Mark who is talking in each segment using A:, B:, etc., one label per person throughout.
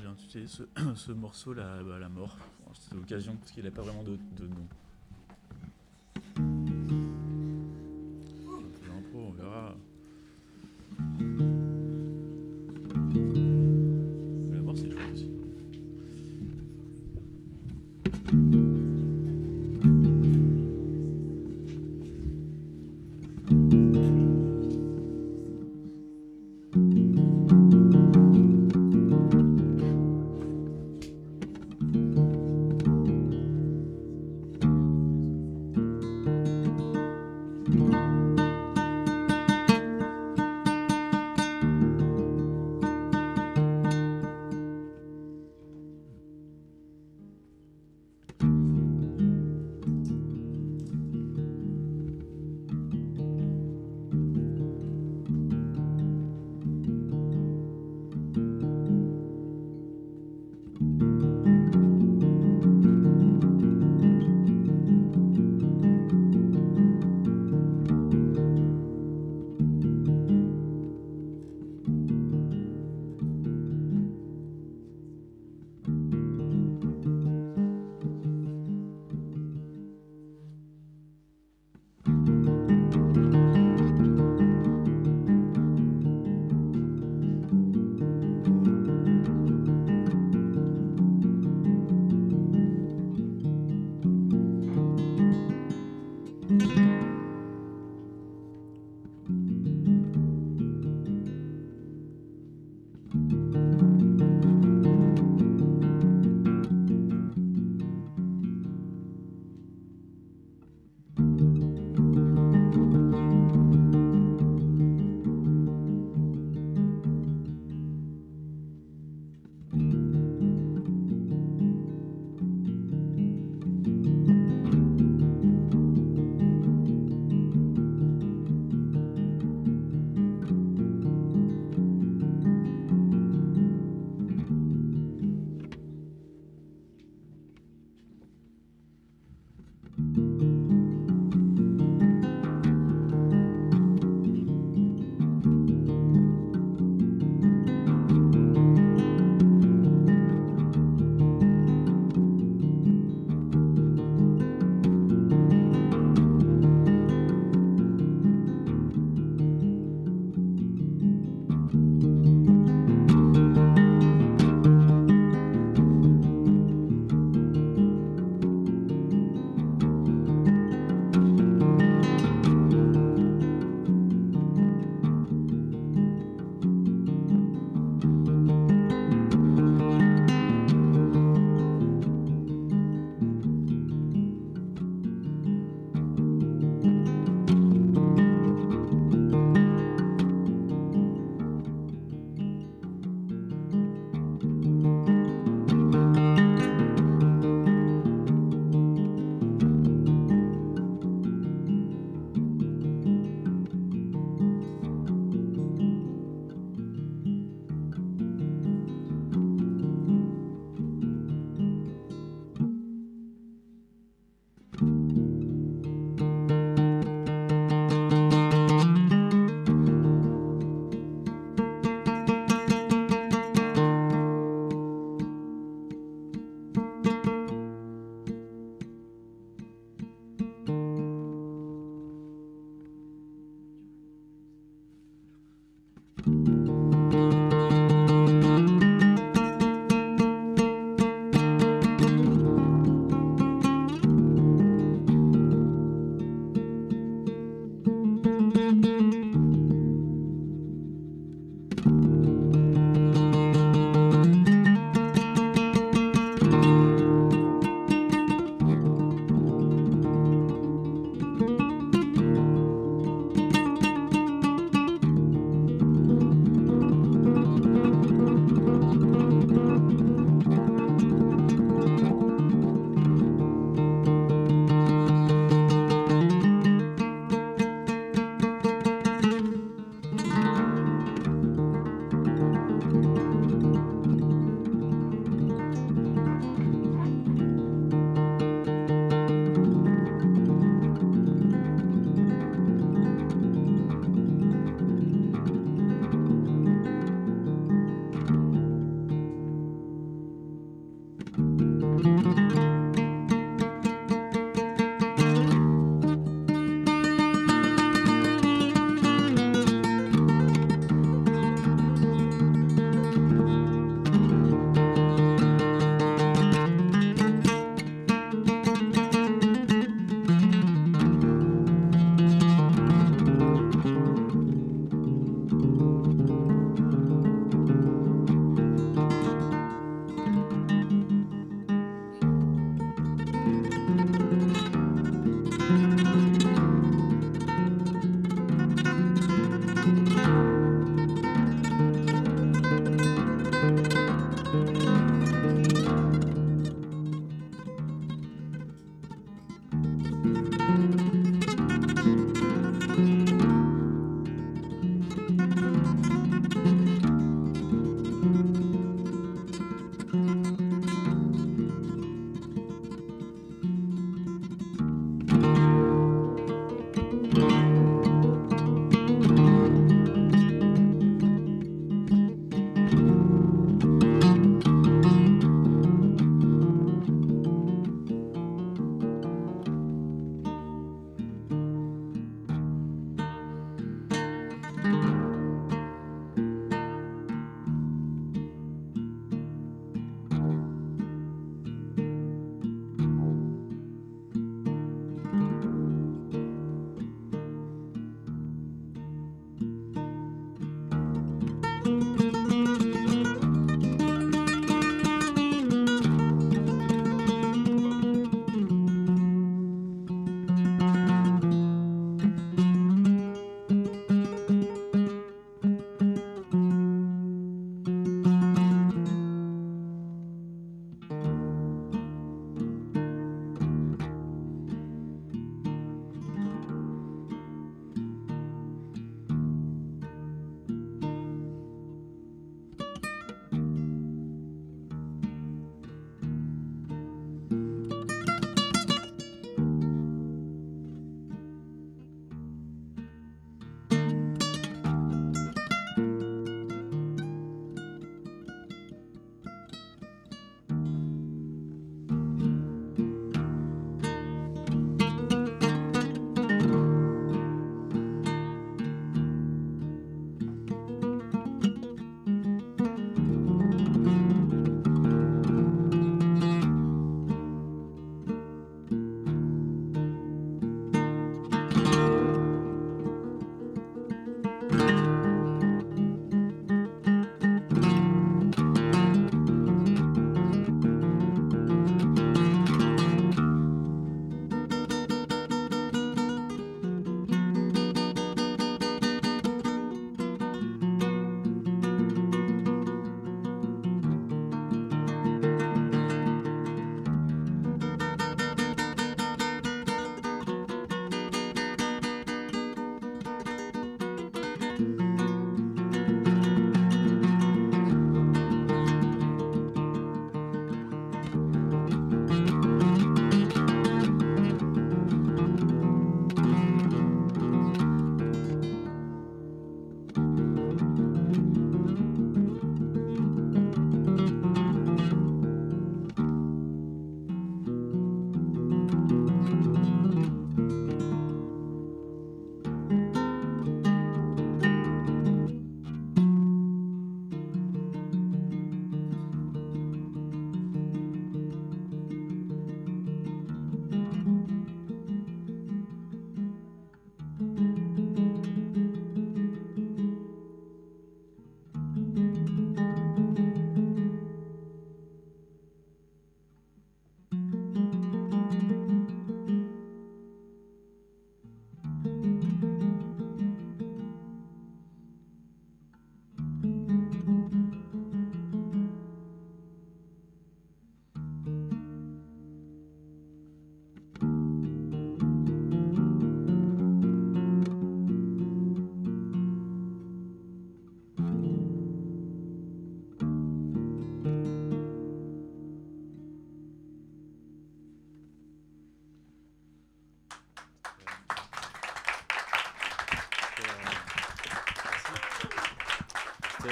A: J'ai intitulé ce, ce morceau la, bah, la mort. C'est l'occasion parce qu'il n'a pas vraiment de nom.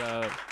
B: Uh.